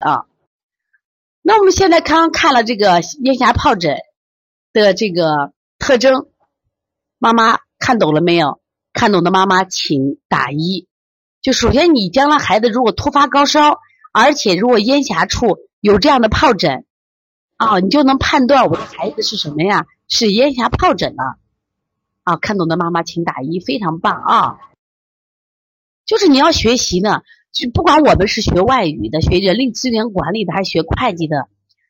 啊。那我们现在刚刚看了这个咽峡疱疹的这个特征，妈妈看懂了没有？看懂的妈妈请打一。就首先，你将来孩子如果突发高烧，而且如果咽峡处有这样的疱疹，啊，你就能判断我的孩子是什么呀？是咽峡疱疹了。啊，看懂的妈妈请打一，非常棒啊！就是你要学习呢，就不管我们是学外语的、学人力资源管理的，还是学会计的，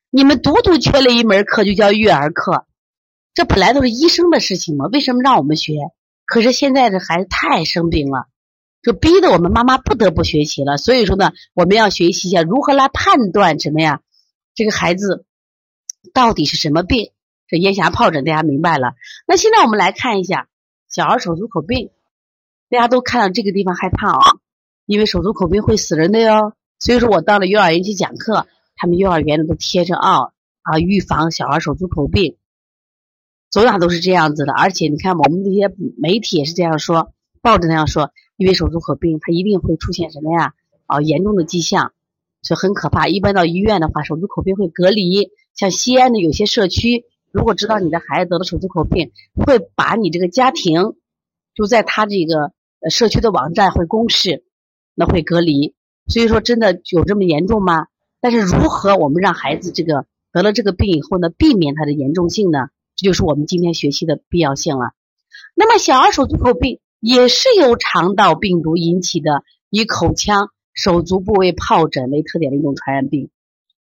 你们独独缺了一门课，就叫育儿课。这本来都是医生的事情嘛，为什么让我们学？可是现在的孩子太生病了，就逼得我们妈妈不得不学习了。所以说呢，我们要学习一下如何来判断什么呀？这个孩子到底是什么病？这咽峡疱疹大家明白了。那现在我们来看一下小儿手足口病，大家都看到这个地方害怕啊，因为手足口病会死人的哟。所以说我到了幼儿园去讲课，他们幼儿园里都贴着啊啊，预防小儿手足口病。走哪都是这样子的，而且你看我们这些媒体也是这样说，报纸那样说，因为手足口病它一定会出现什么呀？啊，严重的迹象，所以很可怕。一般到医院的话，手足口病会隔离。像西安的有些社区，如果知道你的孩子得了手足口病，会把你这个家庭就在他这个社区的网站会公示，那会隔离。所以说，真的有这么严重吗？但是如何我们让孩子这个得了这个病以后呢，避免它的严重性呢？这就是我们今天学习的必要性了。那么，小儿手足口病也是由肠道病毒引起的，以口腔、手足部位疱疹为特点的一种传染病。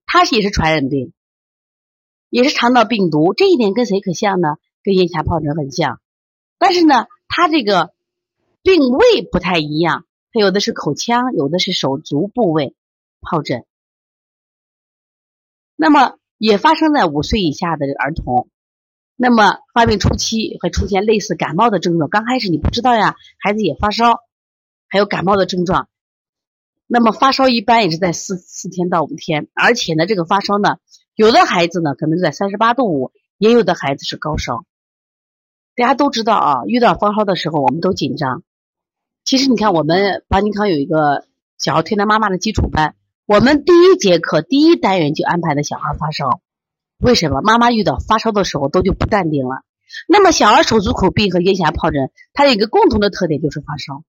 它也是传染病，也是肠道病毒。这一点跟谁可像呢？跟咽峡疱疹很像。但是呢，它这个病位不太一样，有的是口腔，有的是手足部位疱疹。那么，也发生在五岁以下的儿童。那么发病初期会出现类似感冒的症状，刚开始你不知道呀，孩子也发烧，还有感冒的症状。那么发烧一般也是在四四天到五天，而且呢，这个发烧呢，有的孩子呢可能在三十八度五，也有的孩子是高烧。大家都知道啊，遇到发烧的时候我们都紧张。其实你看，我们邦尼康有一个小儿推拿妈妈的基础班，我们第一节课第一单元就安排的小孩发烧。为什么妈妈遇到发烧的时候都就不淡定了？那么小儿手足口病和咽峡疱疹，它有一个共同的特点就是发烧，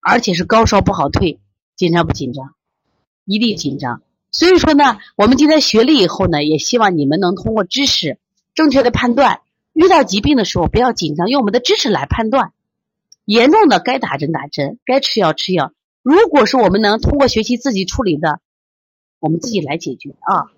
而且是高烧不好退，紧张不紧张？一定紧张。所以说呢，我们今天学了以后呢，也希望你们能通过知识正确的判断，遇到疾病的时候不要紧张，用我们的知识来判断。严重的该打针打针，该吃药吃药。如果是我们能通过学习自己处理的，我们自己来解决啊。